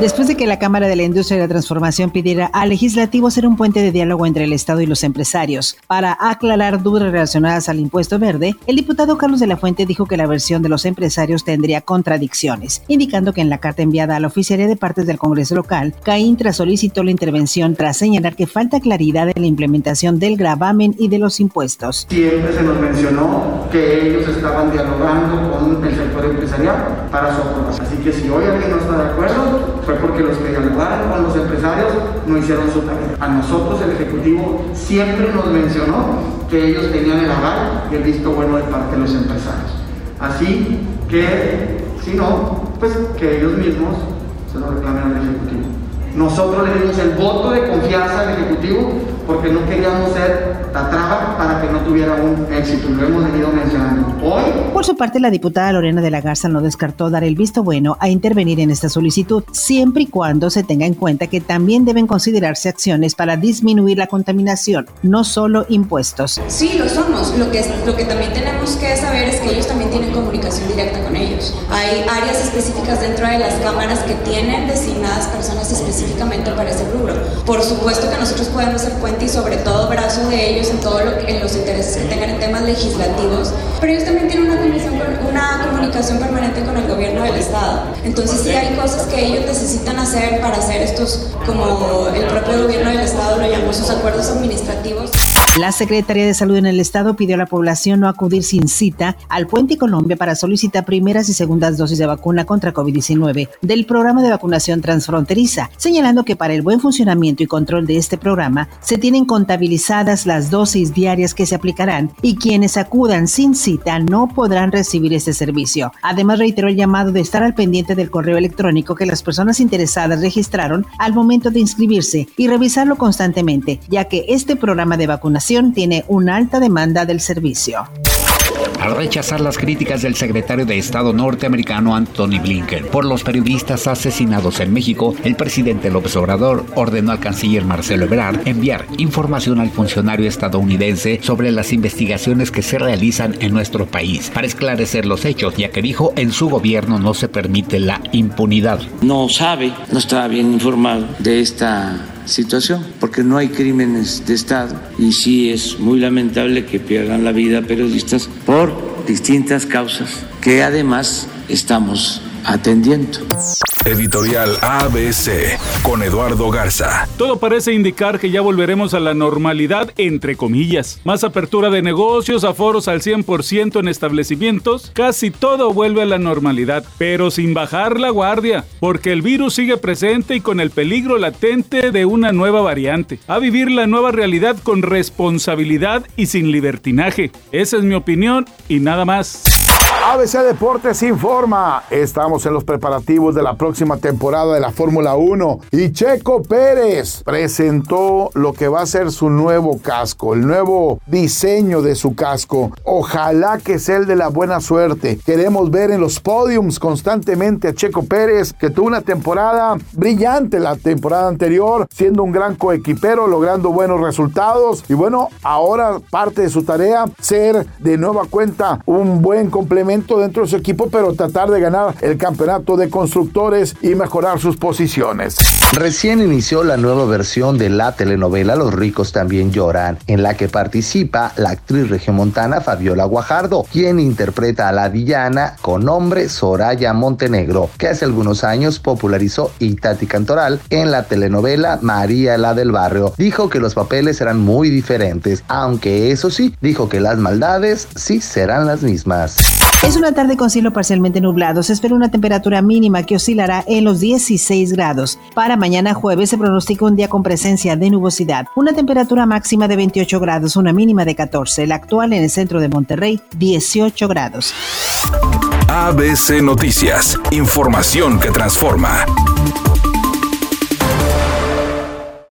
Después de que la Cámara de la Industria y la Transformación pidiera al legislativo ser un puente de diálogo entre el Estado y los empresarios para aclarar dudas relacionadas al impuesto verde, el diputado Carlos de la Fuente dijo que la versión de los empresarios tendría contradicciones, indicando que en la carta enviada a la Oficialía de Partes del Congreso local, Caintra solicitó la intervención tras señalar que falta claridad en la implementación del gravamen y de los impuestos. Siempre se nos mencionó que ellos estaban dialogando con el empresarial para su aprobación. Así que si hoy alguien no está de acuerdo, fue porque los que dialogaron con los empresarios no hicieron su tarea. A nosotros el Ejecutivo siempre nos mencionó que ellos tenían el aval y el visto bueno de parte de los empresarios. Así que, si no, pues que ellos mismos se lo reclamen al Ejecutivo. Nosotros le dimos el voto de confianza al Ejecutivo porque no queríamos ser la traba para que tuviera un éxito. Lo hemos venido mencionando. Hoy. Por su parte, la diputada Lorena de la Garza no descartó dar el visto bueno a intervenir en esta solicitud, siempre y cuando se tenga en cuenta que también deben considerarse acciones para disminuir la contaminación, no solo impuestos. Sí, lo somos. Lo que, lo que también tenemos que saber es que ellos también tienen comunicación directa con ellos. Hay áreas específicas dentro de las cámaras que tienen designadas personas específicamente para ese rubro. Por supuesto que nosotros podemos ser cuenta y sobre todo brazo de ellos en todo lo que, en los intereses que tengan en temas legislativos, pero ellos también tienen una, una comunicación permanente con el gobierno del Estado. Entonces sí hay cosas que ellos necesitan hacer para hacer estos, como el propio gobierno del Estado lo llamó, sus acuerdos administrativos. La Secretaría de Salud en el Estado pidió a la población no acudir sin cita al Puente Colombia para solicitar primeras y segundas dosis de vacuna contra COVID-19 del programa de vacunación transfronteriza, señalando que para el buen funcionamiento y control de este programa se tienen contabilizadas las dosis diarias que se aplicarán y quienes acudan sin cita no podrán recibir este servicio. Además reiteró el llamado de estar al pendiente del correo electrónico que las personas interesadas registraron al momento de inscribirse y revisarlo constantemente, ya que este programa de vacunación tiene una alta demanda del servicio. Al rechazar las críticas del secretario de Estado norteamericano Anthony Blinken por los periodistas asesinados en México, el presidente López Obrador ordenó al canciller Marcelo Ebrard enviar información al funcionario estadounidense sobre las investigaciones que se realizan en nuestro país para esclarecer los hechos, ya que dijo en su gobierno no se permite la impunidad. No sabe, no está bien informado de esta situación, porque no hay crímenes de Estado y sí es muy lamentable que pierdan la vida periodistas por distintas causas que además estamos atendiendo. Editorial ABC con Eduardo Garza. Todo parece indicar que ya volveremos a la normalidad, entre comillas. Más apertura de negocios, aforos al 100% en establecimientos, casi todo vuelve a la normalidad, pero sin bajar la guardia, porque el virus sigue presente y con el peligro latente de una nueva variante. A vivir la nueva realidad con responsabilidad y sin libertinaje. Esa es mi opinión y nada más. ABC Deportes informa. Estamos en los preparativos de la próxima temporada de la Fórmula 1 y Checo Pérez presentó lo que va a ser su nuevo casco, el nuevo diseño de su casco. Ojalá que sea el de la buena suerte. Queremos ver en los podiums constantemente a Checo Pérez, que tuvo una temporada brillante la temporada anterior, siendo un gran coequipero, logrando buenos resultados. Y bueno, ahora parte de su tarea ser de nueva cuenta un buen complemento dentro de su equipo, pero tratar de ganar el campeonato de constructores y mejorar sus posiciones. Recién inició la nueva versión de la telenovela Los ricos también lloran, en la que participa la actriz regiomontana Fabiola Guajardo, quien interpreta a la villana con nombre Soraya Montenegro, que hace algunos años popularizó Itati Cantoral en la telenovela María la del Barrio. Dijo que los papeles serán muy diferentes, aunque eso sí, dijo que las maldades sí serán las mismas. Es una tarde con cielo parcialmente nublado. Se espera una temperatura mínima que oscilará en los 16 grados. Para mañana jueves se pronostica un día con presencia de nubosidad. Una temperatura máxima de 28 grados, una mínima de 14. La actual en el centro de Monterrey, 18 grados. ABC Noticias. Información que transforma.